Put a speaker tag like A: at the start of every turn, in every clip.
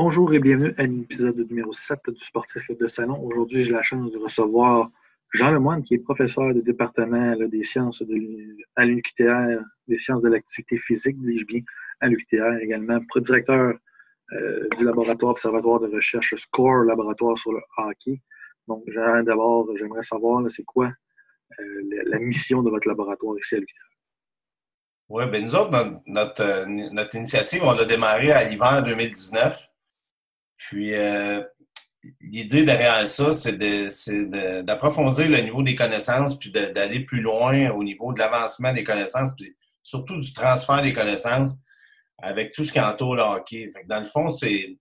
A: Bonjour et bienvenue à l'épisode numéro 7 du Sportif de Salon. Aujourd'hui, j'ai la chance de recevoir Jean Lemoine, qui est professeur de département des sciences de, à l'UQTR, des sciences de l'activité physique, dis-je bien, à l'UQTR également, directeur euh, du laboratoire observatoire de recherche SCORE, laboratoire sur le hockey. Donc, d'abord, j'aimerais savoir, c'est quoi euh, la, mission de votre laboratoire ici à l'UQTR?
B: Oui, bien nous autres, notre, euh, notre, initiative, on l'a démarré à l'hiver 2019. Puis, l'idée derrière ça, c'est d'approfondir le niveau des connaissances, puis d'aller plus loin au niveau de l'avancement des connaissances, puis surtout du transfert des connaissances avec tout ce qui entoure le hockey. dans le fond, c'est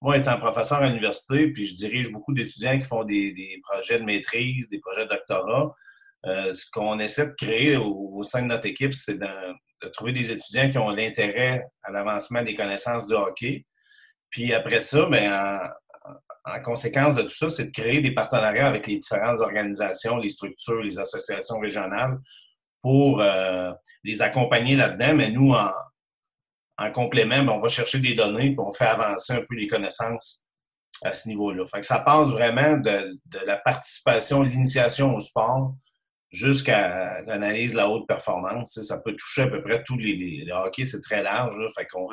B: moi étant professeur à l'université, puis je dirige beaucoup d'étudiants qui font des, projets de maîtrise, des projets de doctorat. Euh, ce qu'on essaie de créer au, sein de notre équipe, c'est de, trouver des étudiants qui ont l'intérêt à l'avancement des connaissances du hockey. Puis après ça, bien, en conséquence de tout ça, c'est de créer des partenariats avec les différentes organisations, les structures, les associations régionales pour euh, les accompagner là-dedans. Mais nous, en, complément, ben, on va chercher des données on fait avancer un peu les connaissances à ce niveau-là. Fait que ça passe vraiment de, la participation, l'initiation au sport jusqu'à l'analyse de la haute performance. ça peut toucher à peu près tous les... Le hockey, c'est très large. Fait qu'on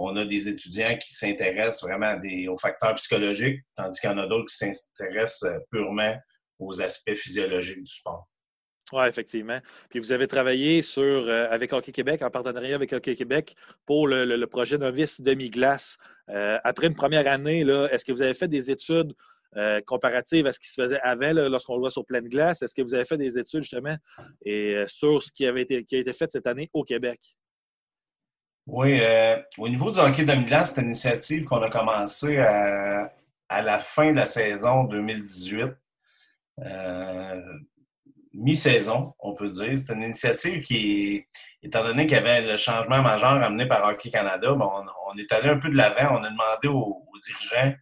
B: on a des étudiants qui s'intéressent vraiment aux facteurs psychologiques, tandis qu'il y en a d'autres qui s'intéressent euh, purement aux aspects physiologiques du sport.
A: Oui, effectivement. Puis vous avez travaillé euh, avec Hockey Québec, en partenariat avec Hockey Québec, pour le, projet Novice Demi-Glace. Euh, après une première année, est-ce que vous avez fait des études comparatives à ce qui se faisait avant, lorsqu'on le voit sur pleine glace? Est-ce que vous avez fait des études, justement, et, sur ce qui, avait été, qui a été fait cette année au Québec?
B: Oui, euh, au niveau du hockey de c'est une initiative qu'on a commencé à, la fin de la saison 2018. Euh, mi-saison, on peut dire. C'est une initiative qui, étant donné qu'il y avait le changement majeur amené par Hockey Canada, on, est allé un peu de l'avant. On a demandé aux, dirigeants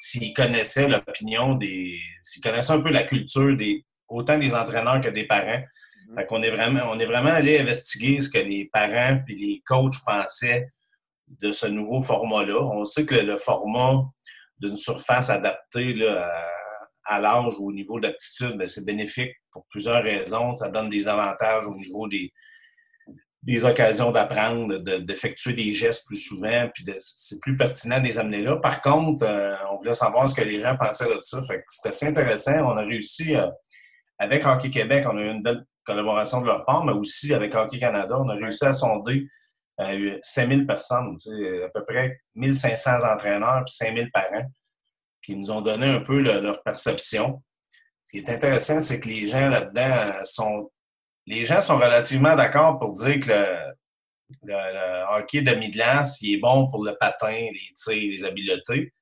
B: s'ils connaissaient l'opinion des. s'ils connaissaient un peu la culture des autant des entraîneurs que des parents fait qu'on est vraiment, on est vraiment allé investiguer ce que les parents et les coachs pensaient de ce nouveau format-là. On sait que le, format d'une surface adaptée à, l'âge ou au niveau d'aptitude, ben, c'est bénéfique pour plusieurs raisons. Ça donne des avantages au niveau des, des occasions d'apprendre, d'effectuer des gestes plus souvent, puis c'est plus pertinent de les amener là. Par contre, euh, on voulait savoir ce que les gens pensaient de ça. Fait c'est assez intéressant. On a réussi, euh, avec Hockey Québec, on a eu une belle collaboration de leur part, mais aussi avec Hockey Canada, on a réussi à sonder 5000 personnes, à peu près 1500 entraîneurs puis 5000 parents qui nous ont donné un peu leur perception. Ce qui est intéressant, c'est que les gens là-dedans sont. Les gens sont relativement d'accord pour dire que le, hockey de Midlands, il est bon pour le patin, les tirs, les habiletés.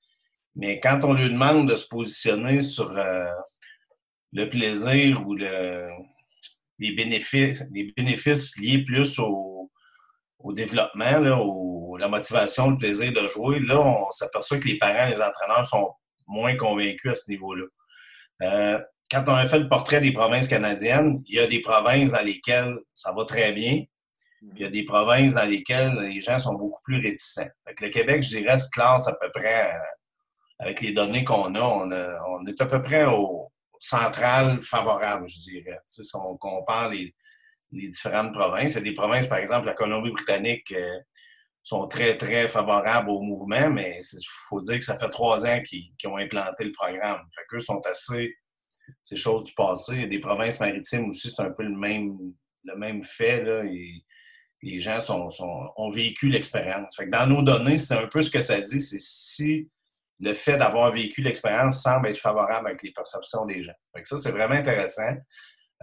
B: Mais quand on lui demande de se positionner sur euh, le plaisir ou le, les bénéfices, liés plus au, au développement, là, au, la motivation, le plaisir de jouer, là, on s'aperçoit que les parents, les entraîneurs sont moins convaincus à ce niveau-là. Euh, quand on a fait le portrait des provinces canadiennes, il y a des provinces dans lesquelles ça va très bien. Il y a des provinces dans lesquelles les gens sont beaucoup plus réticents. le Québec, je dirais, se classe à peu près, euh, avec les données qu'on a, on, a, on est à peu près au, centrale favorable, je dirais. si on compare les, différentes provinces, il y a des provinces, par exemple, la Colombie-Britannique, euh, sont très, très favorables au mouvement, mais il faut dire que ça fait trois ans qu'ils ont implanté le programme. Fait sont assez. ces choses du passé. Il y a des provinces maritimes aussi, c'est un peu le même, le même fait. Les gens ont vécu l'expérience. Dans nos données, c'est un peu ce que ça dit. C'est si le fait d'avoir vécu l'expérience semble être favorable avec les perceptions des gens. ça, c'est vraiment intéressant.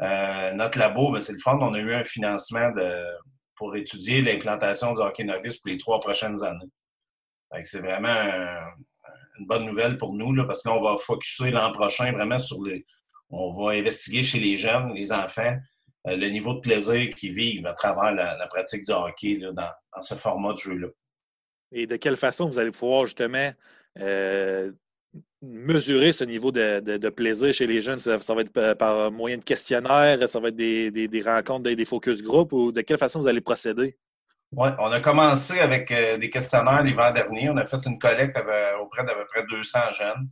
B: Euh, notre labo, ben, c'est le fond. On a eu un financement pour étudier l'implantation du hockey novice pour les trois prochaines années. c'est vraiment une bonne nouvelle pour nous parce qu'on va focuser l'an prochain vraiment sur les. On va investiguer chez les jeunes, les enfants, euh, le niveau de plaisir qu'ils vivent à travers la, pratique du hockey dans, ce format de jeu-là.
A: Et de quelle façon vous allez pouvoir justement euh, mesurer ce niveau de, plaisir chez les jeunes? Ça, va être par moyen de questionnaire, ça va être des, rencontres, des, focus group ou de quelle façon vous allez procéder?
B: Oui, on a commencé avec euh, des questionnaires l'hiver dernier. On a fait une collecte auprès d'à peu près 200 jeunes.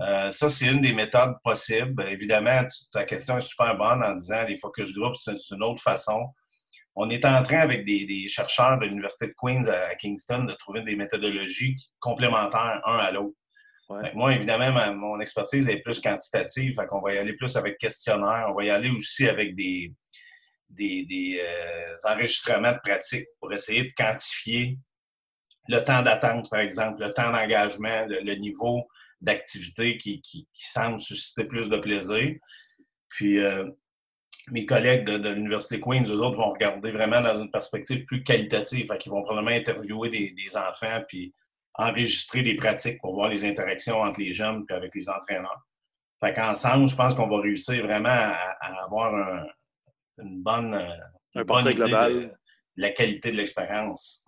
B: Euh, ça, c'est une des méthodes possibles. Évidemment, ta question est super bonne en disant les focus groups, c'est une autre façon. On est en train, avec des, chercheurs de l'Université de Queens à, Kingston, de trouver des méthodologies complémentaires un à l'autre. Moi, évidemment, mon expertise est plus quantitative. Fait qu'on va y aller plus avec questionnaire. On va y aller aussi avec des, des, euh, enregistrements de pratique pour essayer de quantifier le temps d'attente, par exemple, le temps d'engagement, le, niveau d'activité qui, semble susciter plus de plaisir. Puis, euh, mes collègues de, l'Université Queens, eux autres, vont regarder vraiment dans une perspective plus qualitative. Ils vont probablement interviewer des, enfants puis enregistrer des pratiques pour voir les interactions entre les jeunes et avec les entraîneurs. Fait qu'ensemble, je pense qu'on va réussir vraiment à avoir un, une bonne, euh, un bonne idée global. De la qualité de l'expérience.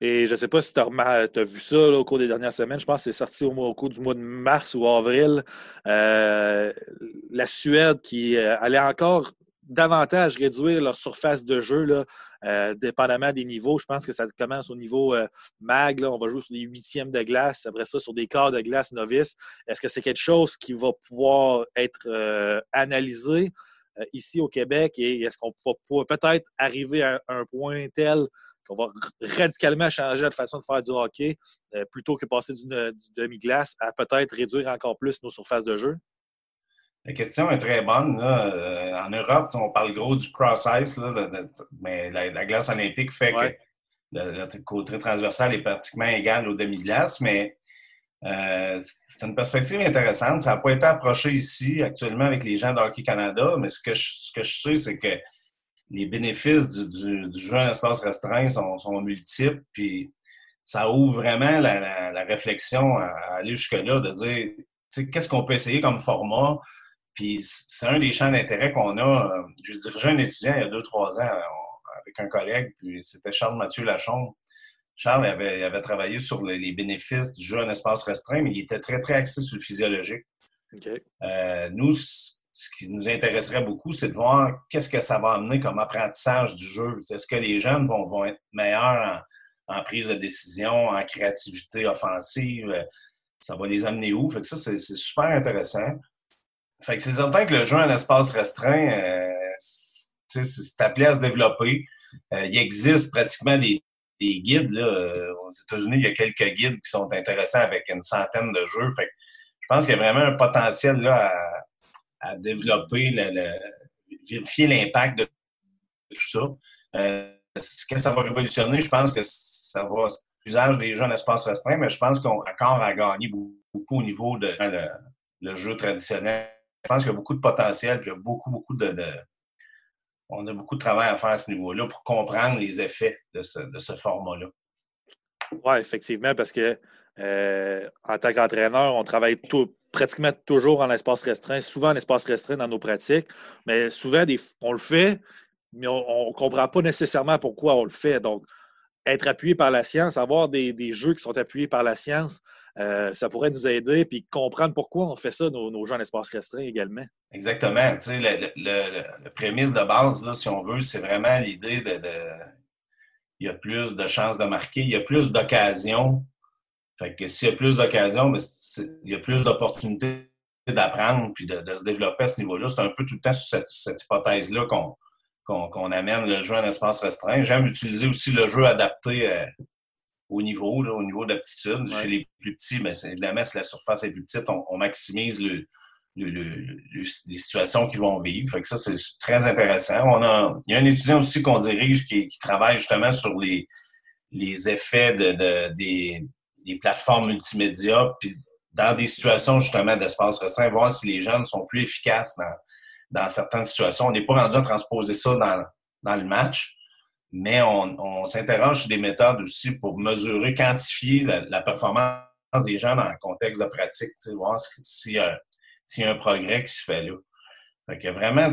C: Et je ne sais pas si tu as, vu ça au cours des dernières semaines. Je pense que c'est sorti au, cours du mois de mars ou avril. Euh, la Suède qui euh, allait encore davantage réduire leur surface de jeu, là, dépendamment des niveaux. Je pense que ça commence au niveau mag. on va jouer sur des huitièmes de glace, après ça sur des quarts de glace novices. Est-ce que c'est quelque chose qui va pouvoir être analysé? Euh, ici au Québec? Et est-ce qu'on pourrait peut-être arriver à un point tel qu'on va radicalement changer la façon de faire du hockey euh, plutôt que passer du, demi-glace à peut-être réduire encore plus nos surfaces de jeu?
B: La question est très bonne. Euh, en Europe, on parle gros du cross-ice, mais la, glace olympique fait que le, côté transversal est pratiquement égal au demi-glace, mais euh, c'est une perspective intéressante. Ça n'a pas été approché ici actuellement avec les gens d'Hockey Canada, mais ce que je, ce que je sais, c'est que les bénéfices du, jeu en espace restreint sont, multiples. Puis ça ouvre vraiment la, réflexion à, aller jusque-là, de dire qu'est-ce qu'on peut essayer comme format? Puis c'est un des champs d'intérêt qu'on a. Je dirigeais un étudiant il y a deux, trois ans avec un collègue, puis c'était Charles Mathieu Lachon Charles avait, travaillé sur les, bénéfices du jeu en espace restreint, mais il était très, très axé sur le physiologique. Euh, nous, ce qui nous intéresserait beaucoup, c'est de voir qu'est-ce que ça va amener comme apprentissage du jeu. Est-ce que les jeunes vont, être meilleurs en, prise de décision, en créativité offensive? Ça va les amener où? Fait que ça, c'est super intéressant. Fait que c'est certain que le jeu en espace restreint, euh, c'est appelé à se développer. Euh, il existe pratiquement des, des guides. Là, aux États-Unis, il y a quelques guides qui sont intéressants avec une centaine de jeux. Fait je pense qu'il y a vraiment un potentiel là, à, développer, le, vérifier l'impact de tout ça. Euh, Qu'est-ce que ça va révolutionner? Je pense que ça va l'usage des jeux en espace restreint, mais je pense qu'on a encore à gagner beaucoup au niveau de le, jeu traditionnel. Je pense qu'il y a beaucoup de potentiel, puis il y a beaucoup, beaucoup de on a beaucoup de travail à faire à ce niveau-là pour comprendre les effets de ce, format-là.
C: Oui, effectivement, parce que euh, en tant qu'entraîneur, on travaille pratiquement toujours en espace restreint, souvent en espace restreint dans nos pratiques, mais souvent on le fait, mais on ne comprend pas nécessairement pourquoi on le fait. Donc, être appuyé par la science, avoir des, jeux qui sont appuyés par la science, euh, ça pourrait nous aider, puis comprendre pourquoi on fait ça, nos, nos jeux en espace restreint également.
B: Exactement. Tu sais, le, le, prémisse de base, si on veut, c'est vraiment l'idée de, Il y a plus de chances de marquer, il y a plus d'occasions. Fait que s'il y a plus d'occasions, il y a plus d'opportunités d'apprendre puis de, se développer à ce niveau-là. C'est un peu tout le temps sur cette hypothèse-là qu'on qu'on amène le jeu en espace restreint. J'aime utiliser aussi le jeu adapté euh, au niveau, au niveau d'aptitude. Chez les plus petits, mais ben, évidemment, si la surface est plus petite, on, maximise le, les situations qu'ils vont vivre. Fait que ça, c'est très intéressant. On a, il y a un étudiant aussi qu'on dirige qui, travaille justement sur les, les effets de, des, des, plateformes multimédia, puis dans des situations justement d'espace restreint, voir si les jeunes sont plus efficaces dans dans certaines situations. On n'est pas rendu à transposer ça dans, le match, mais on, s'interroge sur des méthodes aussi pour mesurer, quantifier la, performance des gens dans le contexte de pratique, voir s'il y, a un progrès qui se fait là. Fait vraiment,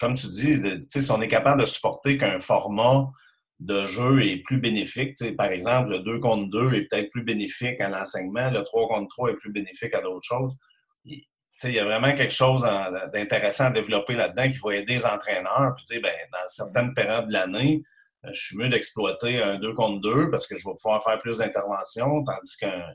B: comme tu dis, si on est capable de supporter qu'un format de jeu est plus bénéfique, par exemple, le 2 contre 2 est peut-être plus bénéfique à l'enseignement, le 3 contre 3 est plus bénéfique à d'autres choses il y a vraiment quelque chose d'intéressant à développer là-dedans qui va aider les entraîneurs. Puis, ben, dans certaines périodes de l'année, je suis mieux d'exploiter un 2 contre 2 parce que je vais pouvoir faire plus d'interventions, tandis qu'un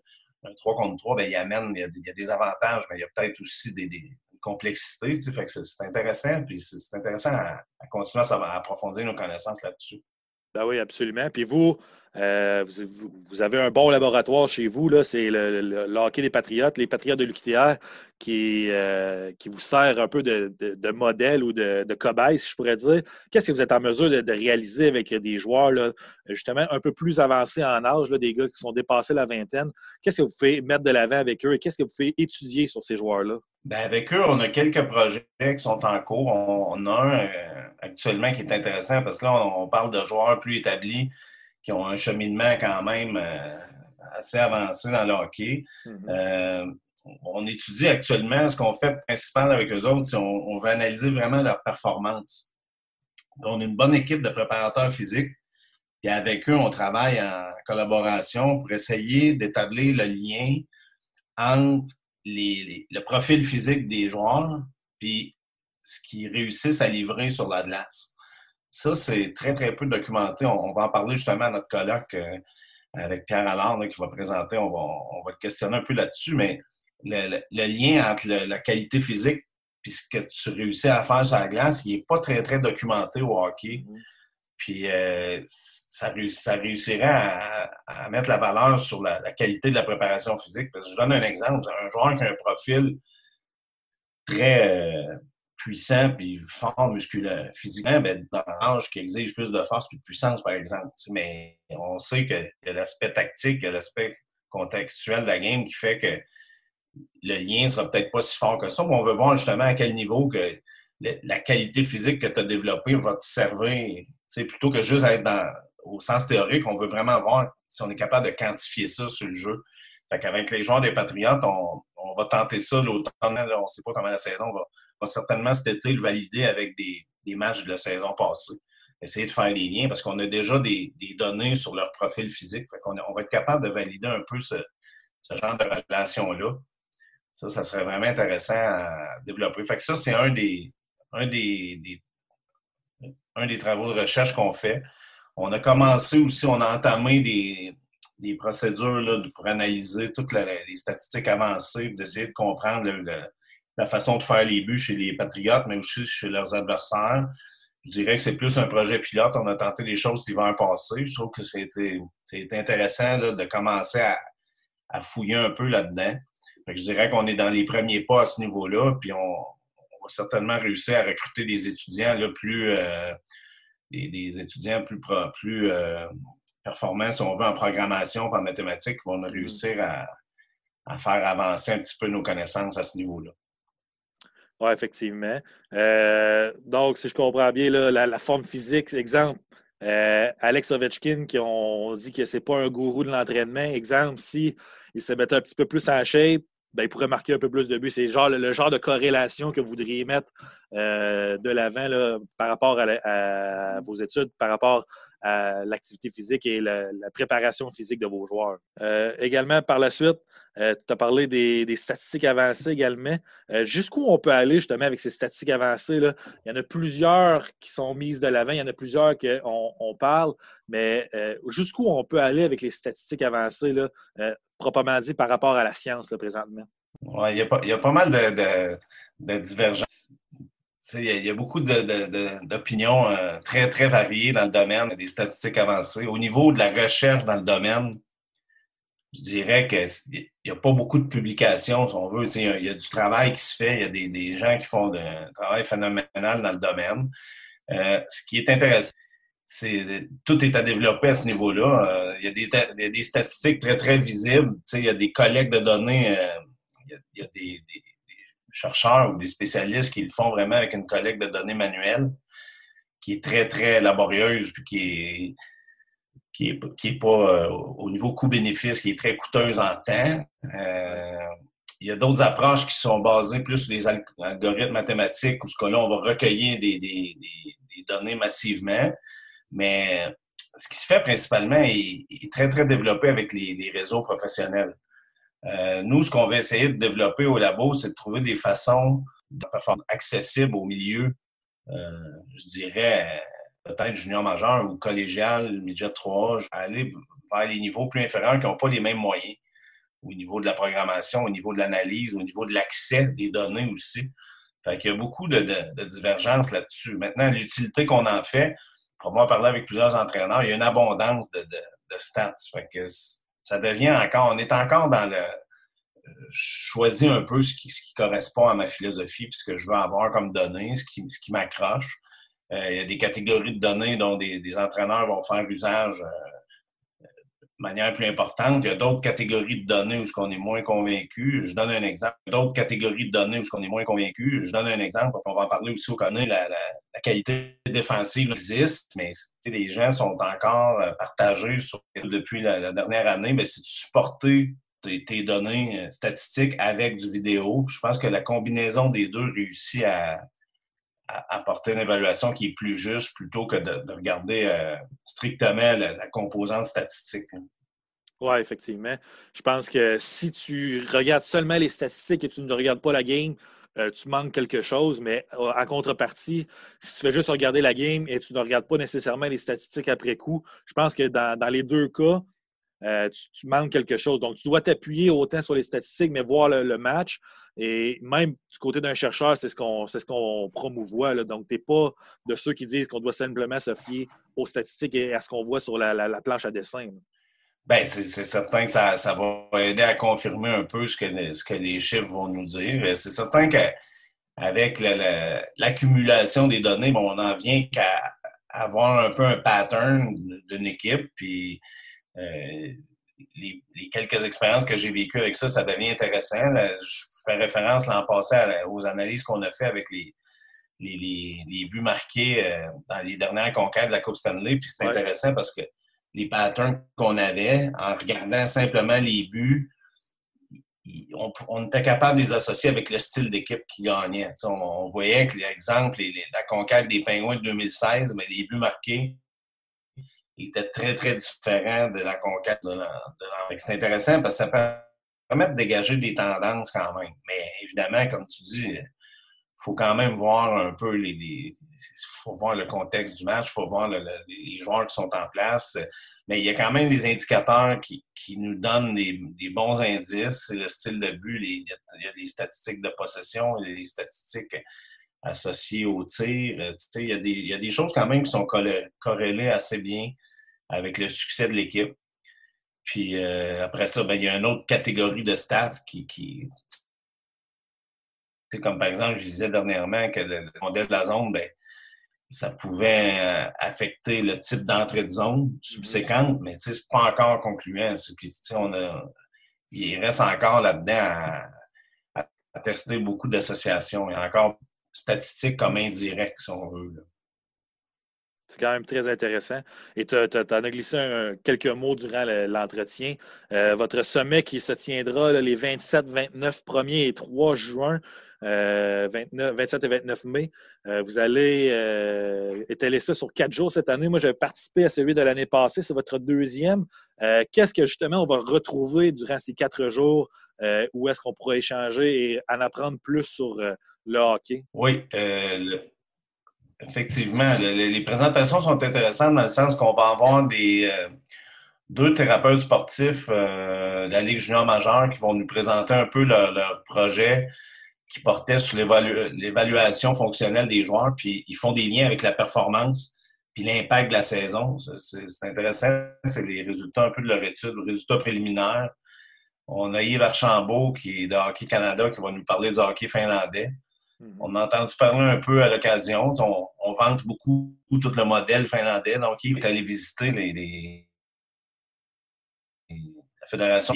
B: 3 contre 3, bien, il amène, il y, a, des avantages, mais il y a peut-être aussi des, des complexités. Fait que c'est intéressant, puis c'est intéressant à, continuer à approfondir nos connaissances là-dessus.
C: Ben oui, absolument. Puis vous, euh, vous, avez un bon laboratoire chez vous, c'est le, hockey des Patriotes, les Patriotes de l'UQTR, qui, euh, qui vous sert un peu de, modèle ou de, cobaye, si je pourrais dire. Qu'est-ce que vous êtes en mesure de, réaliser avec des joueurs justement un peu plus avancés en âge, des gars qui sont dépassés la vingtaine? Qu'est-ce que vous pouvez mettre de l'avant avec eux et qu'est-ce que vous pouvez étudier sur ces joueurs-là?
B: Ben avec eux, on a quelques projets qui sont en cours. On, a un euh, actuellement qui est intéressant parce que là, on parle de joueurs plus établis qui ont un cheminement quand même euh, assez avancé dans le hockey. Mm-hmm. Euh, on étudie actuellement ce qu'on fait principalement avec eux autres, c'est on, veut analyser vraiment leur performance. on a une bonne équipe de préparateurs physiques. Et avec eux, on travaille en collaboration pour essayer d'établir le lien entre le profil physique des joueurs puis ce qu'ils réussissent à livrer sur la glace. Ça, c'est très, très peu documenté. On, va en parler justement à notre colloque euh, avec Pierre Allard qui va présenter. On va, on va le questionner un peu là-dessus, mais le, lien entre la qualité physique et ce que tu réussis à faire sur la glace, il n'est pas très, très documenté au hockey. Mm-hmm. Puis euh, ça, ça, réussirait à, mettre la valeur sur la, qualité de la préparation physique. Parce que je donne un exemple. Un joueur qui a un profil très, euh, puissant puis fort musculaire, physiquement, ben, dans l'âge qui exige plus de force et de puissance, par exemple. Mais on sait a l'aspect tactique, l'aspect contextuel de la game qui fait que le lien sera peut-être pas si fort que ça, mais on veut voir justement à quel niveau que la qualité physique que tu as développée va te servir, plutôt que juste être dans, au sens théorique, on veut vraiment voir si on est capable de quantifier ça sur le jeu. Fait qu'avec les joueurs des Patriotes, on, va tenter ça l'automne. On ne sait pas comment la saison va, va certainement cet été le valider avec des, matchs de la saison passée. Essayer de faire des liens parce qu'on a déjà des, données sur leur profil physique. on, va être capable de valider un peu ce, genre de relation-là. Ça, ça serait vraiment intéressant à développer. Fait que ça, c'est un des, un des, un des travaux de recherche qu'on fait. On a commencé aussi, on a entamé des, procédures pour analyser toutes les statistiques avancées, d'essayer de comprendre le, la façon de faire les buts chez les Patriotes, mais aussi chez leurs adversaires. Je dirais que c'est plus un projet pilote. On a tenté des choses l'hiver passé. Je trouve que c'était intéressant de commencer à, fouiller un peu là-dedans. Je dirais qu'on est dans les premiers pas à ce niveau-là, puis on, va certainement réussir à recruter des étudiants là, plus euh, des, étudiants plus, plus euh, performants, si on veut, en programmation, en mathématiques, qui vont réussir à, à faire avancer un petit peu nos connaissances à ce niveau-là.
C: Oui, effectivement. Euh, donc, si je comprends bien, la, forme physique, exemple, euh, Alex Ovechkin, qui on dit que ce n'est pas un gourou de l'entraînement. Exemple, si il se mettait un petit peu plus en shape, ben, il pourrait marquer un peu plus de buts. C'est genre, le, genre de corrélation que vous voudriez mettre euh, de l'avant par rapport à, vos études, par rapport à l'activité physique et la, préparation physique de vos joueurs. également, par la suite, euh, tu as parlé des, statistiques avancées également. Euh, jusqu'où on peut aller justement avec ces statistiques avancées? Là? Il y en a plusieurs qui sont mises de l'avant, il y en a plusieurs qu'on on parle, mais euh, jusqu'où on peut aller avec les statistiques avancées, là, proprement dit, par rapport à la science présentement?
B: Oui, il, y a pas mal de, de, divergences. Il y, a, beaucoup d'opinions très, très variées dans le domaine des statistiques avancées. Au niveau de la recherche dans le domaine, je dirais qu'il n'y a pas beaucoup de publications, si on veut. Il y, a du travail qui se fait, il y a des, gens qui font un travail phénoménal dans le domaine. Euh, ce qui est intéressant, c'est tout est à développer à ce niveau-là. Euh, il, y a des, il, y a des, statistiques très, très visibles. il y a des collectes de données, euh, il, y a, des, des, chercheurs ou des spécialistes qui le font vraiment avec une collecte de données manuelle qui est très, très laborieuse puis qui est qui n'est est pas euh, au niveau coût-bénéfice, qui est très coûteuse en temps. Euh, il y a d'autres approches qui sont basées plus sur les algorithmes mathématiques, où ce là on va recueillir des, données massivement. Mais ce qui se fait principalement est, très, très développé avec les, réseaux professionnels. Euh, nous, ce qu'on va essayer de développer au labo, c'est de trouver des façons de performer accessibles au milieu, je dirais, peut-être junior majeur ou collégial, midget 3, aller vers les niveaux plus inférieurs qui n'ont pas les mêmes moyens au niveau de la programmation, au niveau de l'analyse, au niveau de l'accès des données aussi. Fait qu'il y a beaucoup de, divergences là-dessus. Maintenant, l'utilité qu'on en fait, pour avoir parlé avec plusieurs entraîneurs, il y a une abondance de, stats. Fait que ça devient encore, on est encore dans le, choisis un peu ce qui, correspond à ma philosophie puis ce que je veux avoir comme données, ce qui m'accroche. Euh, il y a des catégories de données dont des, entraîneurs vont faire usage euh, de manière plus importante. Il y a d'autres catégories de données où on est moins convaincu. Je donne un exemple. D'autres catégories de données où on est moins convaincu. Je donne un exemple. On va en parler aussi au connaît. La, la, qualité défensive existe, mais les gens sont encore euh, partagés sur, depuis la, dernière année. Mais c'est de supporter tes, données statistiques avec du vidéo. Je pense que la combinaison des deux réussit à, apporter une évaluation qui est plus juste plutôt que de, regarder euh, strictement la, composante statistique.
C: Oui, effectivement. Je pense que si tu regardes seulement les statistiques et tu ne regardes pas la game, euh, tu manques quelque chose, mais euh, en contrepartie, si tu fais juste regarder la game et tu ne regardes pas nécessairement les statistiques après coup, je pense que dans les deux cas, euh, tu, manques quelque chose. Donc, tu dois t'appuyer autant sur les statistiques, mais voir le, match. Et même du côté d'un chercheur, c'est ce qu'on ce promouvoit. Donc, tu n'es pas de ceux qui disent qu'on doit simplement se fier aux statistiques et à ce qu'on voit sur la, planche à dessin.
B: Bien, c'est certain que ça, va aider à confirmer un peu ce que, ce que les chiffres vont nous dire. C'est certain qu'avec l'accumulation des données, on en vient qu'à avoir un peu un pattern d'une équipe. Puis euh, les, quelques expériences que j'ai vécues avec ça, ça devient intéressant. je fais référence l'an passé aux analyses qu'on a fait avec les, les, buts marqués euh, dans les dernières conquêtes de la Coupe Stanley. Puis c'est intéressant parce que les patterns qu'on avait, en regardant simplement les buts, on, était capable de les associer avec le style d'équipe qui gagnait. On, voyait que, l'exemple, la conquête des Pingouins de 2016, mais les buts marqués était très, très différent de la conquête de l'an. C'est intéressant parce que ça permet de dégager des tendances quand même. Mais évidemment, comme tu dis, il faut quand même voir un peu les, il faut voir le contexte du match, il faut voir les joueurs qui sont en place. Mais il y a quand même des indicateurs qui, nous donnent des, bons indices. C'est le style de but, il y a des statistiques de possession, il y a des statistiques associées au tir. il, y a des, il y a des choses quand même qui sont corrélées assez bien avec le succès de l'équipe. Puis euh, après ça, ben, il y a une autre catégorie de stats qui. qui c'est comme par exemple, je disais dernièrement que le, modèle de la zone, ben, ça pouvait euh, affecter le type d'entrée de zone subséquente, mais c'est pas encore concluant. On a, il reste encore là-dedans à, à, tester beaucoup d'associations. Il y a encore statistiques comme indirectes, si on veut.
C: C'est quand même très intéressant. Et tu en as glissé quelques mots durant l'entretien. Euh, votre sommet qui se tiendra les 27, 29 1er et 3 juin, 27 euh, et 29 mai. Euh, vous allez étaler ça sur quatre jours cette année. Moi, j'ai participé à celui de l'année passée. C'est votre deuxième. Qu'est-ce que justement on va retrouver durant ces quatre jours? où est-ce qu'on pourra échanger et en apprendre plus sur le hockey?
B: Oui. Effectivement, les, présentations sont intéressantes dans le sens qu'on va avoir euh, deux thérapeutes sportifs euh, de la Ligue junior majeure qui vont nous présenter un peu leur, projet qui portait sur l'évaluation fonctionnelle des joueurs, puis ils font des liens avec la performance puis l'impact de la saison. C'est intéressant, c'est les résultats un peu de leur étude, les résultats préliminaires. On a Yves Archambault, qui est de Hockey Canada, qui va nous parler du hockey finlandais. On a entendu parler un peu à l'occasion. On, vante beaucoup tout le modèle finlandais. Donc, il est allé visiter les, la fédération,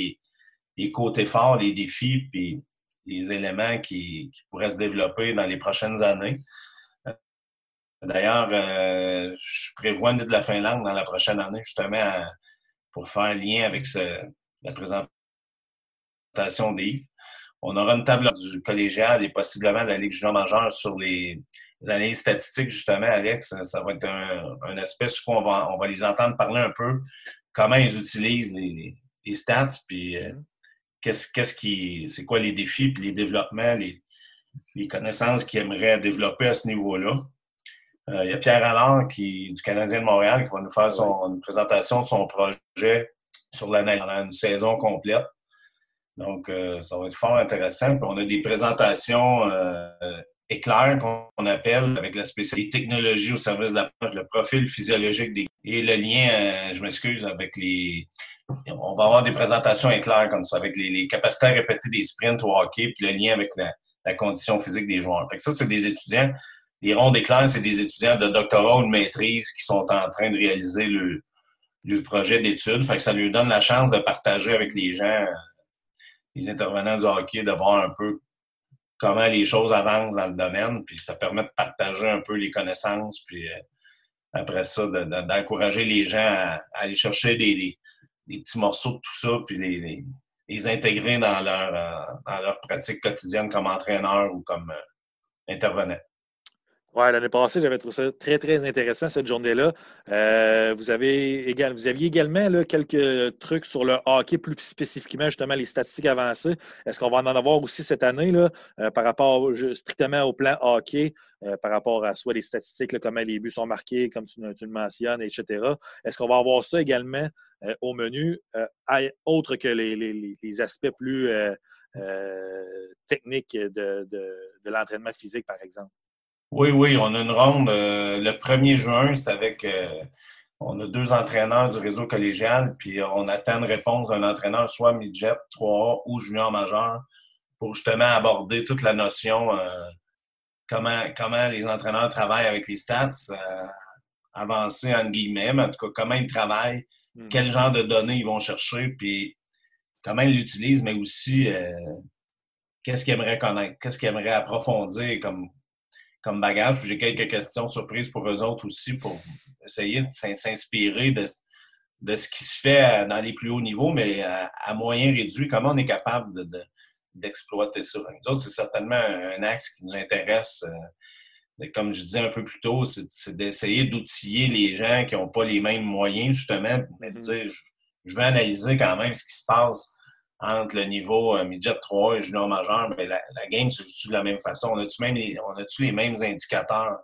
B: les, côtés forts, les défis, puis les éléments qui, pourraient se développer dans les prochaines années. D'ailleurs, euh, je prévois une de la Finlande dans la prochaine année, justement, pour faire lien avec la présentation d'Yves. On aura une table du collégial et possiblement de la Ligue junior majeure sur les, analyses statistiques, justement, Alex. Ça va être un, aspect sur quoi on va, on va les entendre parler un peu, comment ils utilisent les, stats, puis euh, qu'est-ce, qu'est-ce qui, c'est quoi les défis, puis les développements, les, connaissances qu'ils aimeraient développer à ce niveau-là. Euh, il y a Pierre Allard qui, du Canadien de Montréal qui va nous faire une présentation de son projet sur l'année, une saison complète. Donc, euh, ça va être fort intéressant. Puis on a des présentations euh, éclairs qu'on appelle avec la spécialité technologie au service de la page, le profil physiologique des et le lien, euh, je m'excuse, avec les. On va avoir des présentations éclairs comme ça, avec les, capacités à répéter des sprints au hockey, puis le lien avec la, condition physique des joueurs. Fait que ça, c'est des étudiants. Les ronds d'éclair, c'est des étudiants de doctorat ou de maîtrise qui sont en train de réaliser le, le projet d'études. Fait que ça lui donne la chance de partager avec les gens, les intervenants du hockey, de voir un peu comment les choses avancent dans le domaine, puis ça permet de partager un peu les connaissances, puis euh, après ça, d'encourager les gens à, aller chercher des, petits morceaux de tout ça, puis les, intégrer dans leur, euh, dans leur pratique quotidienne comme entraîneur ou comme euh, intervenant.
C: Oui, l'année passée, j'avais trouvé ça très, très intéressant, cette journée-là. Euh, vous, vous aviez également quelques trucs sur le hockey, plus spécifiquement, justement, les statistiques avancées. Est-ce qu'on va en avoir aussi cette année, là, euh, par rapport strictement au plan hockey, euh, par rapport à soit les statistiques, comment les buts sont marqués, comme tu, le mentionnes, etc. Est-ce qu'on va avoir ça également au menu, autre que les, aspects plus techniques de l'entraînement physique, par exemple?
B: Oui, oui, on a une ronde euh, le 1er juin, c'est avec euh, on a deux entraîneurs du réseau collégial, puis on attend une réponse d'un entraîneur, soit midget, 3A ou junior majeur, pour justement aborder toute la notion euh, comment, comment les entraîneurs travaillent avec les stats, avancés en guillemets, mais en tout cas, comment ils travaillent, hmm. quel genre de données ils vont chercher, puis comment ils l'utilisent, mais aussi qu'est-ce qu'ils aimeraient connaître, qu'est-ce qu'ils aimeraient approfondir comme comme bagage. J'ai quelques questions surprises pour eux autres aussi pour essayer de s'inspirer de, de, ce qui se fait dans les plus hauts niveaux, mais à, moyen réduit, comment on est capable d'exploiter ça? Nous autres, c'est certainement un, axe qui nous intéresse. Euh, comme je disais un peu plus tôt, c'est d'essayer d'outiller les gens qui n'ont pas les mêmes moyens, justement, mais de mm-hmm. dire, je, vais analyser quand même ce qui se passe entre le niveau euh, midget 3 et junior majeur, mais la, game se joue de la même façon? On a-tu même les, on a les mêmes indicateurs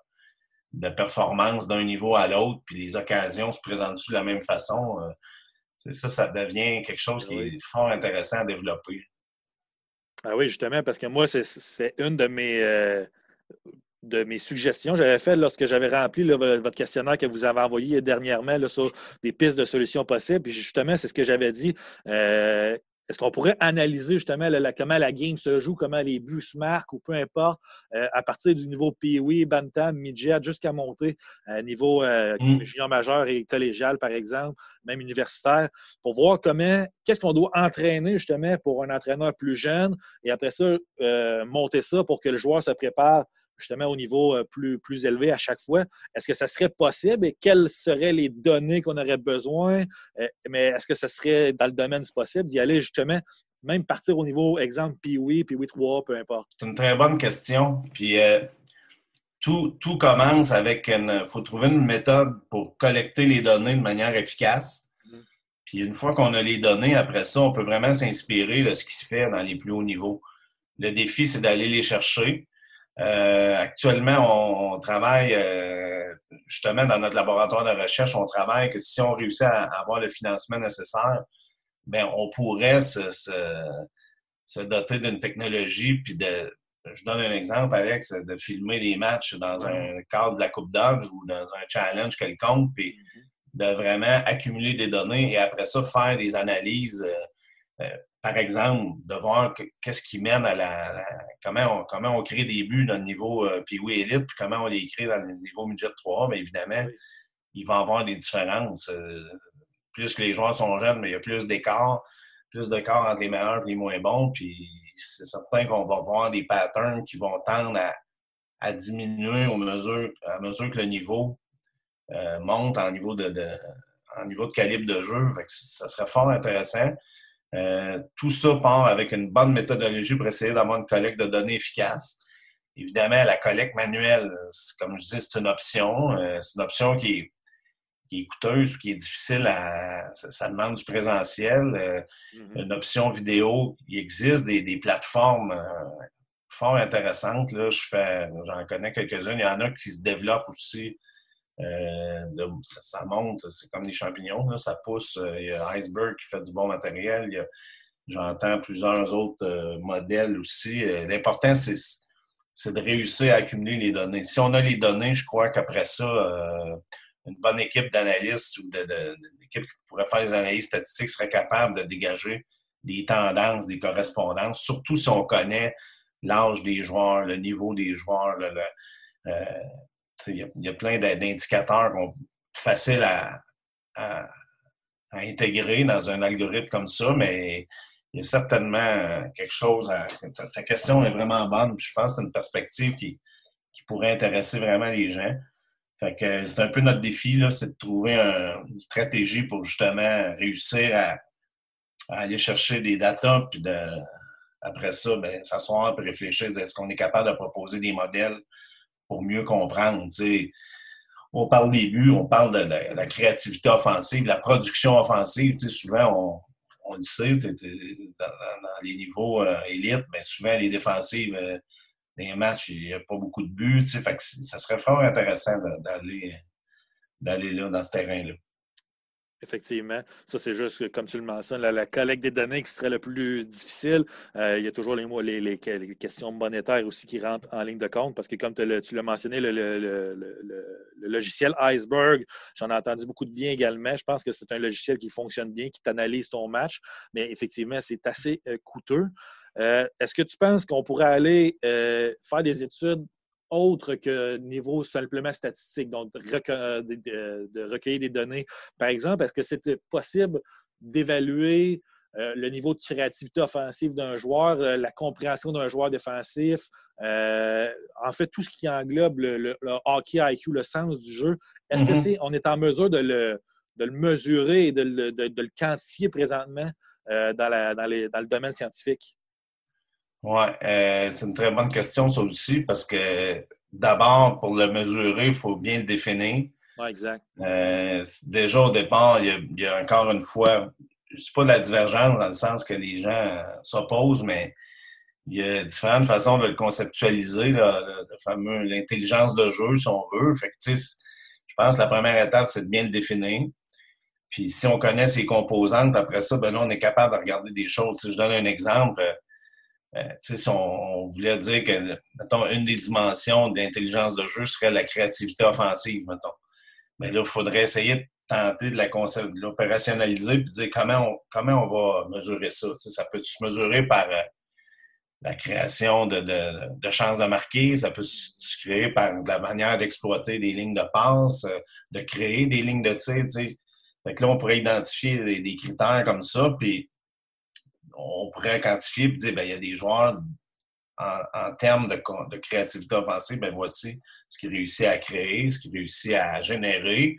B: de performance d'un niveau à l'autre, puis les occasions se présentent de la même façon? Euh, c'est ça, ça devient quelque chose qui est fort intéressant à développer.
C: Ah oui, justement, parce que moi, c'est une de mes, euh, de mes suggestions. J'avais fait lorsque j'avais rempli votre questionnaire que vous avez envoyé dernièrement sur des pistes de solutions possibles. Puis justement, c'est ce que j'avais dit. Est-ce qu'on pourrait analyser justement comment la game se joue, comment les buts se marquent ou peu importe, euh, à partir du niveau Pee-Wee, Bantam, Midget, jusqu'à monter à niveau euh, mm. junior majeur et collégial, par exemple, même universitaire, pour voir comment, qu'est-ce qu'on doit entraîner justement pour un entraîneur plus jeune et après ça, euh, monter ça pour que le joueur se prépare justement au niveau euh, plus, plus élevé à chaque fois. Est-ce que ça serait possible et quelles seraient les données qu'on aurait besoin? Euh, mais est-ce que ça serait dans le domaine du possible d'y aller justement, même partir au niveau, exemple, Pee-Wee, Pee-Wee 3, peu importe?
B: C'est une très bonne question. Puis euh, tout, tout, commence avec Il faut trouver une méthode pour collecter les données de manière efficace. Mm-hmm. Puis une fois qu'on a les données, après ça, on peut vraiment s'inspirer de ce qui se fait dans les plus hauts niveaux. Le défi, c'est d'aller les chercher. Euh, actuellement, on, travaille euh, justement dans notre laboratoire de recherche, on travaille que si on réussit à, avoir le financement nécessaire, bien, on pourrait se, doter d'une technologie, puis de, je donne un exemple, Alex, de filmer les matchs dans un cadre de la Coupe Dodge ou dans un challenge quelconque, puis de vraiment accumuler des données et après ça, faire des analyses euh, par exemple, de voir qu'est-ce qui mène à la, comment, on, comment on crée des buts dans le niveau euh, oui Elite, puis comment on les crée dans le niveau Midget 3 mais évidemment, il va y avoir des différences. Euh, plus que les joueurs sont jeunes, mais il y a plus d'écart, plus d'écart entre les meilleurs et les moins bons, puis c'est certain qu'on va voir des patterns qui vont tendre à, diminuer au mesure, à mesure que le niveau euh, monte en niveau de, en niveau de calibre de jeu. ça serait fort intéressant. Euh, tout ça part avec une bonne méthodologie pour essayer d'avoir une collecte de données efficace. Évidemment, la collecte manuelle, comme je dis, c'est une option. Euh, c'est une option qui est, qui est coûteuse, qui est difficile à. Ça, demande du présentiel. Euh, mm-hmm. Une option vidéo, il existe des, plateformes fort intéressantes. Là. j'en connais quelques-unes. Il y en a qui se développent aussi. Euh, ça, monte, c'est comme des champignons, ça pousse. Euh, il y a Iceberg qui fait du bon matériel. j'entends plusieurs autres modèles aussi. l'important, c'est, de réussir à accumuler les données. Si on a les données, je crois qu'après ça, une bonne équipe d'analystes ou de, qui pourrait faire des analyses statistiques serait capable de dégager des tendances, des correspondances, surtout si on connaît l'âge des joueurs, le niveau des joueurs. Euh, il, y a, plein d'indicateurs faciles à, à, intégrer dans un algorithme comme ça, mais il y a certainement quelque chose à. Ta, question est vraiment bonne, je pense que c'est une perspective qui, pourrait intéresser vraiment les gens. C'est un peu notre défi, c'est de trouver une stratégie pour justement réussir à, aller chercher des datas, puis après ça, ben, s'asseoir et réfléchir, est-ce qu'on est capable de proposer des modèles pour mieux comprendre, On parle des buts, on parle de la, créativité offensive, la production offensive. souvent, on, le sait, dans, les niveaux euh, élites, mais souvent, les défensives, euh, les matchs, il n'y a pas beaucoup de buts. Fait ça serait fort intéressant d'aller là, dans ce terrain-là.
C: Effectivement. Ça, c'est juste, comme tu le mentionnes, la, collecte des données qui serait le plus difficile. Euh, il y a toujours les, les, questions monétaires aussi qui rentrent en ligne de compte parce que, comme tu l'as mentionné, le, le, logiciel Iceberg, j'en ai entendu beaucoup de bien également. Je pense que c'est un logiciel qui fonctionne bien, qui t'analyse ton match, mais effectivement, c'est assez euh, coûteux. Euh, est-ce que tu penses qu'on pourrait aller faire des études autre que niveau simplement statistique, donc de, recueillir des données. Par exemple, est-ce que c'était possible d'évaluer euh, le niveau de créativité offensive d'un joueur, euh, la compréhension d'un joueur défensif, euh, en fait, tout ce qui englobe le, hockey IQ, le sens du jeu? Est-ce que mm-hmm. c'est, on est en mesure de le, mesurer et de, le quantifier présentement dans, dans le domaine scientifique?
B: Oui, euh, c'est une très bonne question, ça aussi, parce que d'abord, pour le mesurer, il faut bien le définir.
C: Oui, exact.
B: Euh, déjà, au départ, il y, a, encore une fois, je ne dis pas de la divergence dans le sens que les gens euh, s'opposent, mais il y a différentes façons de le conceptualiser, le, fameux l'intelligence de jeu, si on veut. Fait que, je pense que la première étape, c'est de bien le définir. Puis si on connaît ses composantes, après ça, ben là, on est capable de regarder des choses. Si je donne un exemple, euh, si on, voulait dire que, mettons, une des dimensions de l'intelligence de jeu serait la créativité offensive, mettons. Mais là, il faudrait essayer de tenter de l'opérationnaliser et de dire comment on, comment on va mesurer ça. ça peut se mesurer par euh, la création de, de, chances de marquer, ça peut se créer par la manière d'exploiter des lignes de passe, euh, de créer des lignes de tir. Fait que là, on pourrait identifier des, des critères comme ça, puis on pourrait quantifier et dire, ben, il y a des joueurs en, termes de, créativité offensive, ben voici ce qu'ils réussit à créer, ce qu'ils réussit à générer.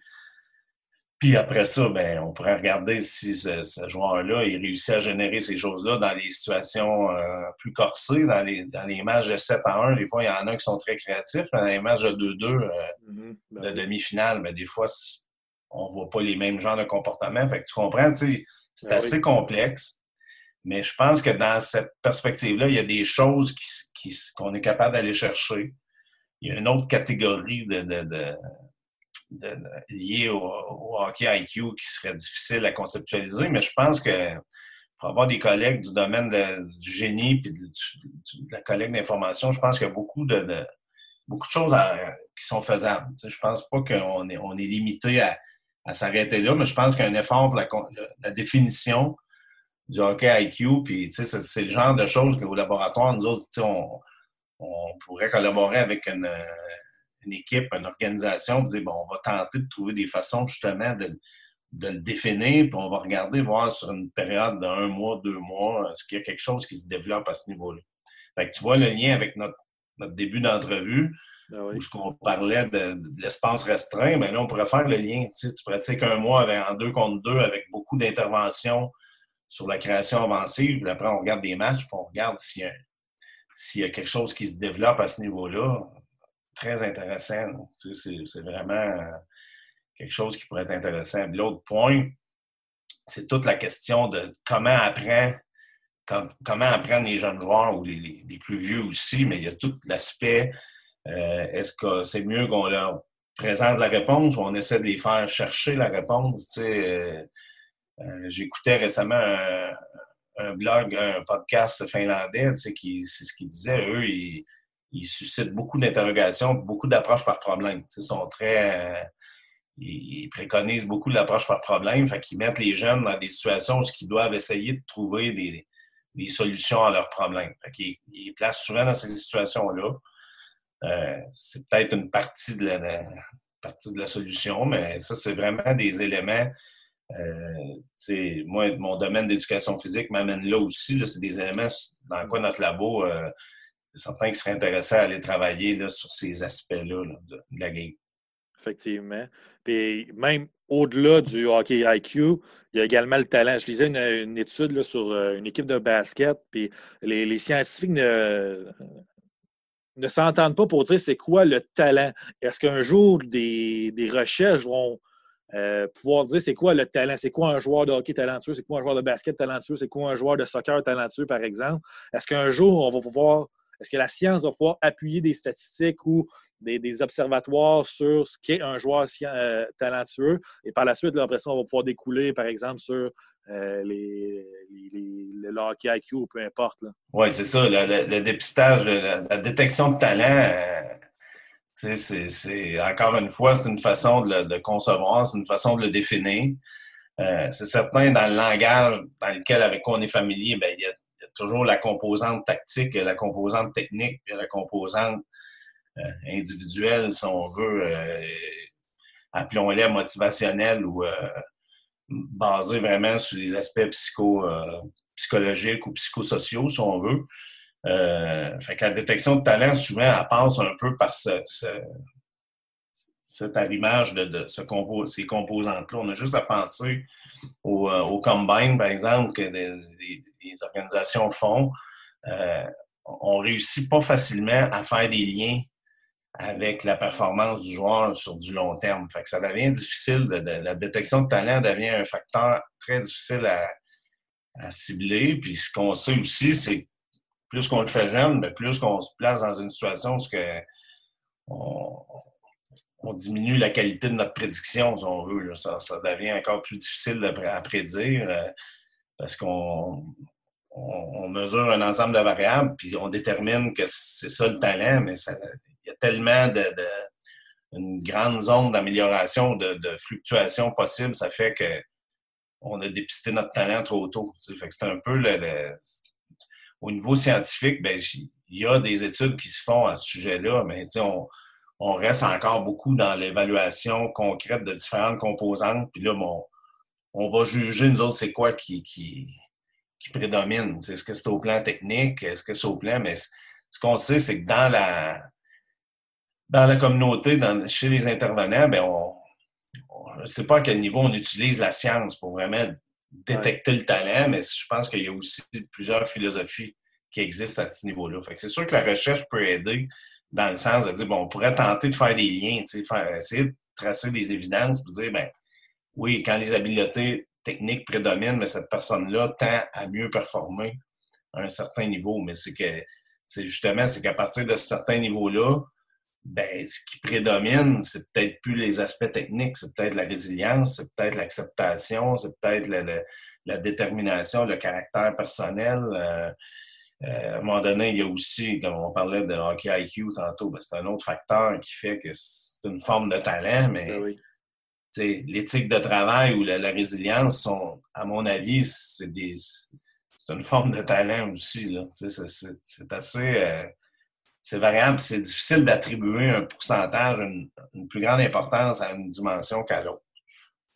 B: Puis après ça, ben, on pourrait regarder si ce, joueur-là il réussit à générer ces choses-là dans des situations euh, plus corsées, dans les, dans les matchs de 7 à 1. Des fois, il y en a qui sont très créatifs. Dans les matchs de 2-2 euh, mm-hmm. ben de demi-finale, ben, des fois, on ne voit pas les mêmes genres de comportements. Fait que tu comprends, c'est ben assez complexe. Mais je pense que dans cette perspective-là, il y a des choses qu'on est capable d'aller chercher. Il y a une autre catégorie liée au, hockey IQ qui serait difficile à conceptualiser, mais je pense que pour avoir des collègues du domaine du génie et de, la collecte d'informations, je pense qu'il y a beaucoup de, beaucoup de choses qui sont faisables. Je ne pense pas qu'on est, limité à, s'arrêter là, mais je pense qu'il y a un effort pour la définition du hockey IQ. Puis, c'est le genre de choses qu'au laboratoire, nous autres, on, on, pourrait collaborer avec une, équipe, une organisation, dire, bon, on va tenter de trouver des façons justement de, le définir, puis on va regarder, voir sur une période d'un mois, deux mois, est-ce qu'il y a quelque chose qui se développe à ce niveau-là. Fait que tu vois le lien avec notre, début d'entrevue, ben où qu'on parlait de, l'espace restreint, mais ben là, on pourrait faire le lien. Tu, sais, tu pratiques un mois avec, en deux contre deux avec beaucoup d'interventions sur la création avancée. Puis après, on regarde des matchs, puis on regarde s'il y, a quelque chose qui se développe à ce niveau-là. Très intéressant. c'est vraiment quelque chose qui pourrait être intéressant. L'autre point, c'est toute la question de comment apprend comment apprendre les jeunes joueurs ou les, plus vieux aussi, mais il y a tout l'aspect euh, est-ce que c'est mieux qu'on leur présente la réponse ou on essaie de les faire chercher la réponse? Euh, euh, j'écoutais récemment un, blog, un podcast finlandais, c'est ce qu'ils disaient, eux, ils, suscitent beaucoup d'interrogations, beaucoup d'approches par problème. Ils sont très ils préconisent beaucoup l'approche par problème, fait qu'ils mettent les jeunes dans des situations où ils doivent essayer de trouver des, des solutions à leurs problèmes. Fait ils, placent souvent dans ces situations-là. Euh, c'est peut-être une partie de, la, partie de la solution, mais ça, c'est vraiment des éléments. Euh, moi, mon domaine d'éducation physique m'amène là aussi. c'est des éléments dans quoi notre labo, euh, certains qui seraient intéressés à aller travailler là, sur ces aspects-là de, la game.
C: Effectivement. Puis même au-delà du hockey IQ, il y a également le talent. Je lisais une, étude sur euh, une équipe de basket, puis les, scientifiques ne, ne s'entendent pas pour dire c'est quoi le talent. Est-ce qu'un jour, des, recherches vont euh, pouvoir dire c'est quoi le talent, c'est quoi un joueur de hockey talentueux, c'est quoi un joueur de basket talentueux, c'est quoi un joueur de soccer talentueux, par exemple? Est-ce qu'un jour, on va pouvoir est-ce que la science va pouvoir appuyer des statistiques ou des, observatoires sur ce qu'est un joueur euh, talentueux? Et par la suite, l'impression on va pouvoir découler, par exemple, sur euh, les, le hockey IQ ou peu importe.
B: Oui, c'est ça. Le, dépistage, la, détection de talent, c'est encore une fois, c'est une façon de le concevoir, c'est une façon de le définir. c'est certain, dans le langage dans lequel avec quoi on est familier, ben, il y a toujours la composante tactique, la composante technique, la composante euh, individuelle, si on veut, euh, appelons-les motivationnelle ou euh, basée vraiment sur les aspects psycho, psychologiques ou psychosociaux, si on veut. Fait que la détection de talent, souvent, elle passe un peu par ce, cet arrimage de, ce ces composantes-là. On a juste à penser au, au combine, par exemple, que les, organisations font, euh, on réussit pas facilement à faire des liens avec la performance du joueur sur du long terme. Fait que ça devient difficile, de, la détection de talent devient un facteur très difficile à, cibler. Puis ce qu'on sait aussi, c'est plus qu'on le fait jeune, mais plus qu'on se place dans une situation où on, diminue la qualité de notre prédiction, si on veut. Ça, devient encore plus difficile à prédire euh, parce qu'on on, mesure un ensemble de variables, puis on détermine que c'est ça le talent, mais il y a tellement de, une grande zone d'amélioration, de, fluctuation possible, ça fait que on a dépisté notre talent trop tôt. C'est un peu le, au niveau scientifique, ben, il y a des études qui se font à ce sujet-là, mais on, on reste encore beaucoup dans l'évaluation concrète de différentes composantes. Puis là, on va juger, nous autres, c'est quoi qui, qui, prédomine. Est-ce que c'est au plan technique? Est-ce que c'est au plan? Mais ce qu'on sait, c'est que dans la, dans la communauté, chez les intervenants, bien, on ne sait pas à quel niveau on utilise la science pour vraiment détecter le talent, mais je pense qu'il y a aussi plusieurs philosophies qui existent à ce niveau-là. c'est sûr que la recherche peut aider dans le sens de dire, bon, on pourrait tenter de faire des liens, faire, essayer de tracer des évidences pour dire, ben oui, quand les habiletés technique prédomine, mais cette personne-là tend à mieux performer à un certain niveau. Mais c'est que, c'est justement, c'est qu'à partir de ce certain niveau-là, ben, ce qui prédomine, c'est peut-être plus les aspects techniques, c'est peut-être la résilience, c'est peut-être l'acceptation, c'est peut-être la, détermination, le caractère personnel. Euh, euh, à un moment donné, il y a aussi, comme on parlait de hockey IQ tantôt, ben, c'est un autre facteur qui fait que c'est une forme de talent, mais ben l'éthique de travail ou la, résilience sont, à mon avis, c'est une forme de talent aussi. C'est assez euh, c'est variable, c'est difficile d'attribuer un pourcentage, une, plus grande importance à une dimension qu'à l'autre.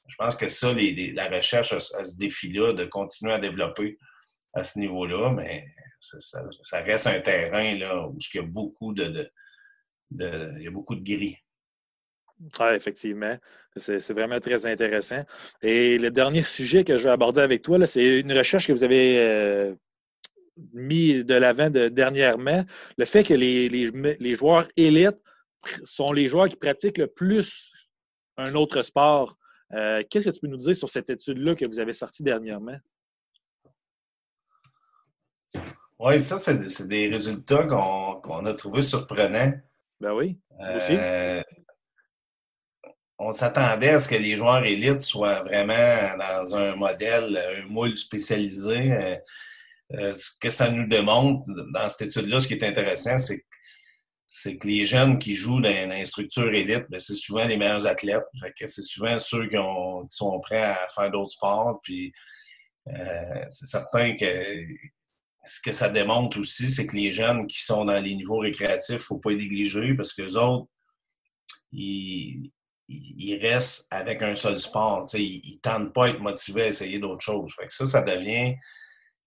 B: Je pense que ça, la recherche a, ce défi-là de continuer à développer à ce niveau-là, mais ça, reste un terrain là, où il y a beaucoup de, il y a beaucoup de gris.
C: Oui, effectivement. C'est vraiment très intéressant. Et le dernier sujet que je vais aborder avec toi, c'est une recherche que vous avez euh, mis de l'avant dernièrement. Le fait que les, joueurs élites sont les joueurs qui pratiquent le plus un autre sport. Euh, qu'est-ce que tu peux nous dire sur cette étude-là que vous avez sortie dernièrement?
B: Oui, ça, c'est des résultats qu'on a trouvés surprenants.
C: Ben oui, aussi. Euh,
B: on s'attendait à ce que les joueurs élites soient vraiment dans un modèle, un moule spécialisé. Euh, euh, ce que ça nous démontre dans cette étude-là, ce qui est intéressant, c'est que les jeunes qui jouent dans, une structure élite, ben, c'est souvent les meilleurs athlètes. c'est souvent ceux qui, sont prêts à faire d'autres sports. Puis c'est certain que ce que ça démontre aussi, c'est que les jeunes qui sont dans les niveaux récréatifs, il ne faut pas les négliger parce que les autres, ils, restent avec un seul sport. Ils ne tentent pas à être motivés à essayer d'autres choses. ça, ça devient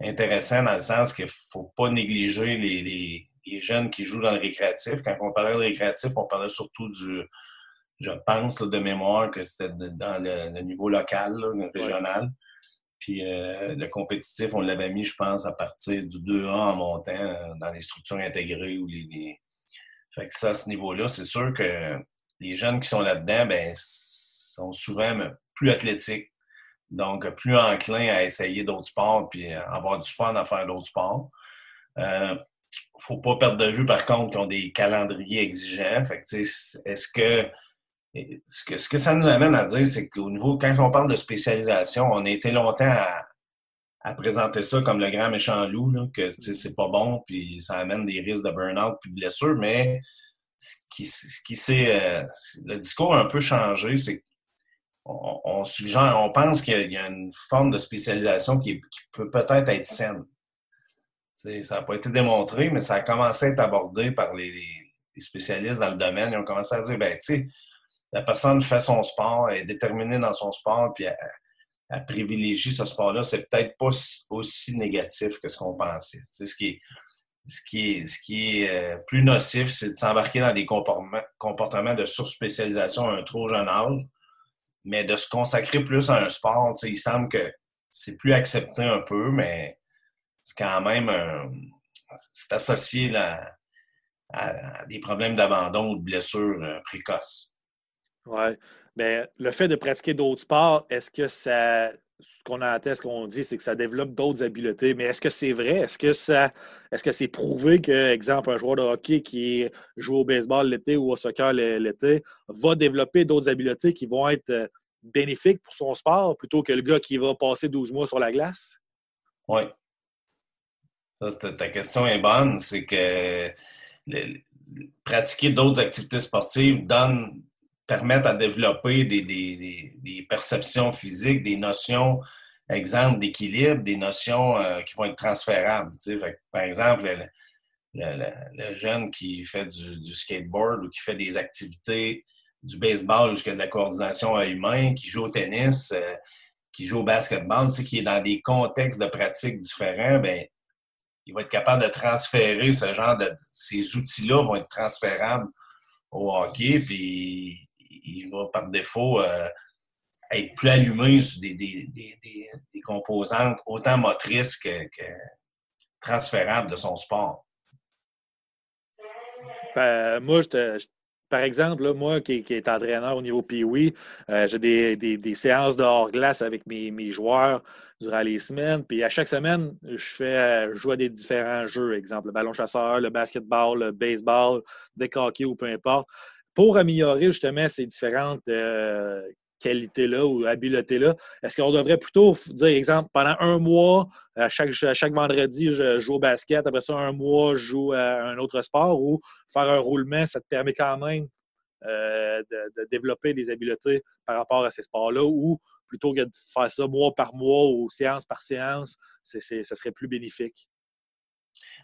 B: intéressant dans le sens qu'il ne faut pas négliger les, jeunes qui jouent dans le récréatif. Quand on parlait de récréatif, on parlait surtout du, je pense, de mémoire que c'était dans le, niveau local, régional. Puis euh, le compétitif, on l'avait mis, je pense, à partir du 2A en montant euh, dans les structures intégrées ou les, Fait que ça, à ce niveau-là, c'est sûr que les jeunes qui sont là-dedans, ben, sont souvent plus athlétiques. Donc, plus enclins à essayer d'autres sports puis avoir du fun à faire d'autres sports. Euh, faut pas perdre de vue, par contre, qu'ils ont des calendriers exigeants. Fait est-ce que ce que, ce que ça nous amène à dire, c'est qu'au niveau, quand on parle de spécialisation, on a été longtemps à, présenter ça comme le grand méchant loup, là, que c'est pas bon, puis ça amène des risques de burn-out puis de blessures, mais ce qui, ce qui euh, le discours a un peu changé, c'est on suggère, on pense qu'il y a une forme de spécialisation qui, peut peut-être être saine. ça n'a pas été démontré, mais ça a commencé à être abordé par les, spécialistes dans le domaine. Ils ont commencé à dire, ben, tu sais, la personne fait son sport, est déterminée dans son sport, puis elle, privilégie ce sport-là, c'est peut-être pas aussi négatif que ce qu'on pensait. ce qui est euh, plus nocif, c'est de s'embarquer dans des comportements, comportements de surspécialisation à un trop jeune âge, mais de se consacrer plus à un sport. Il semble que c'est plus accepté un peu, mais c'est quand même c'est associé à, des problèmes d'abandon ou de blessures euh, précoces.
C: Oui. Mais le fait de pratiquer d'autres sports, est-ce que ça. Ce qu'on a ce qu'on dit, c'est que ça développe d'autres habiletés. Mais est-ce que c'est vrai? Est-ce que ça est-ce que c'est prouvé que, exemple, un joueur de hockey qui joue au baseball l'été ou au soccer l'été va développer d'autres habiletés qui vont être euh, bénéfiques pour son sport plutôt que le gars qui va passer 12 mois sur la glace?
B: Oui. Ta question est bonne. C'est que pratiquer d'autres activités sportives donne permettent à développer des, perceptions physiques, des notions, exemple, d'équilibre, des notions euh, qui vont être transférables. par exemple, le, jeune qui fait du, skateboard ou qui fait des activités du baseball jusqu'à de la coordination à humain, qui joue au tennis, euh, qui joue au basketball, qui est dans des contextes de pratique différents, ben, il va être capable de transférer ce genre de... Ces outils-là vont être transférables au hockey, puis il va par défaut euh, être plus allumé sur des, composantes autant motrices que, transférables de son sport.
C: Ben, moi, par exemple, moi qui, qui, est entraîneur au niveau PIWI, euh, j'ai des, séances de hors-glace avec mes, joueurs durant les semaines. Puis à chaque semaine, je fais jouer à des différents jeux, exemple le ballon chasseur, le basketball, le baseball, des hockey ou peu importe pour améliorer justement ces différentes euh, qualités-là ou habiletés-là, est-ce qu'on devrait plutôt dire, exemple, pendant un mois, à chaque, chaque vendredi, je joue au basket, après ça, un mois, je joue à un autre sport ou faire un roulement, ça te permet quand même euh, de, développer des habiletés par rapport à ces sports-là ou plutôt que de faire ça mois par mois ou séance par séance, ça serait plus bénéfique?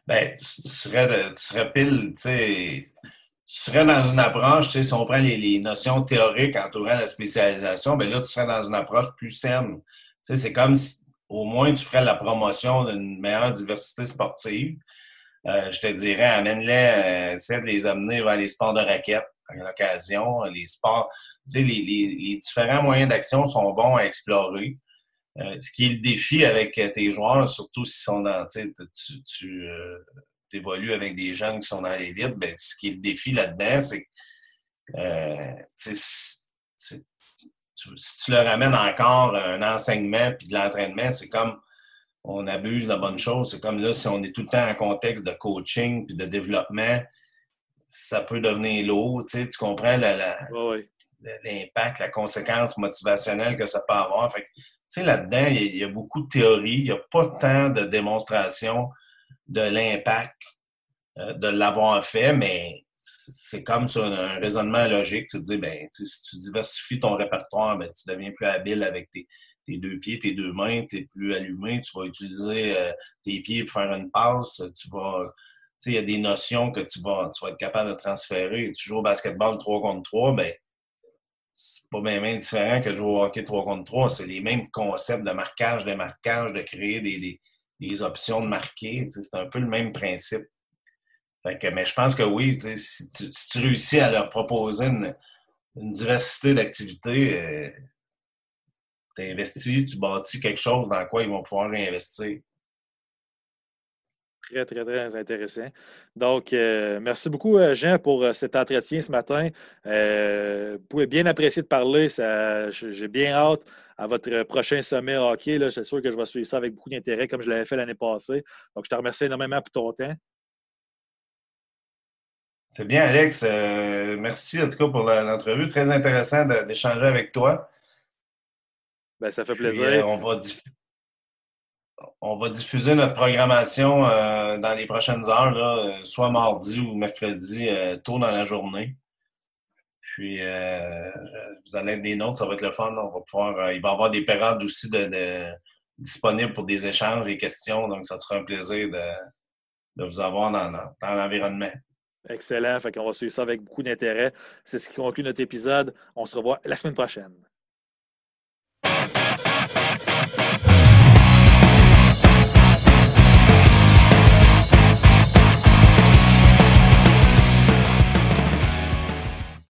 B: Bien, tu serais, tu serais pile, tu sais, tu serais dans une approche, tu sais, si on prend les, notions théoriques entourant la spécialisation, bien là, tu serais dans une approche plus saine. Tu sais, c'est comme si au moins tu ferais la promotion d'une meilleure diversité sportive. Euh, je te dirais, amène-les, euh, essaie de les amener vers les sports de raquettes à l'occasion, les sports, tu sais, les, les, différents moyens d'action sont bons à explorer. Euh, ce qui est le défi avec tes joueurs, surtout s'ils sont dans, tu, tu évolues avec des jeunes qui sont dans l'élite, ben, ce qui est le défi là-dedans, c'est que euh, si tu leur amènes encore un enseignement puis de l'entraînement, c'est comme on abuse de la bonne chose. C'est comme là, si on est tout le temps en contexte de coaching puis de développement, ça peut devenir lourd. Tu, sais, tu comprends l'impact, la, conséquence motivationnelle que ça peut avoir. Fait tu sais, là-dedans, il y, a beaucoup de théories. Il n'y a pas tant de démonstration de l'impact euh, de l'avoir fait, mais c'est comme ça, un raisonnement logique. Tu te dis, ben, si tu diversifies ton répertoire, ben, tu deviens plus habile avec tes, deux pieds, tes deux mains, tu es plus allumé, tu vas utiliser euh, tes pieds pour faire une passe, tu vas. Il y a des notions que tu vas, être capable de transférer. Tu joues au basketball 3 contre 3, ben, c'est pas bien, différent que de jouer au hockey 3 contre 3. C'est les mêmes concepts de marquage, de marquage, de créer des options de marquer. C'est un peu le même principe mais je pense que oui, si tu, réussis à leur proposer une, diversité d'activités, euh, tu investis, tu bâtis quelque chose dans quoi ils vont pouvoir réinvestir.
C: Très, très, très intéressant. Donc, euh, merci beaucoup, euh, Jean, pour cet entretien ce matin. vous pouvez bien apprécier de parler. J'ai bien hâte à votre prochain sommet hockey. Je suis sûr que je vais suivre ça avec beaucoup d'intérêt, comme je l'avais fait l'année passée. Donc, je te remercie énormément pour ton temps.
B: C'est bien, Alex. Euh, merci en tout cas pour l'entrevue. Très intéressant d'échanger avec toi.
C: Ben, ça fait plaisir. Euh,
B: on, va diffuser notre programmation euh, dans les prochaines heures, soit mardi ou mercredi, tôt dans la journée. Puis, vous allez être des notes, ça va être le fun. On va pouvoir, il va y avoir des périodes aussi de, disponibles pour des échanges, des questions. Donc, ça sera un plaisir de, vous avoir dans l'environnement.
C: Excellent. Fait qu'on va suivre ça avec beaucoup d'intérêt. C'est ce qui conclut notre épisode. On se revoit la semaine prochaine.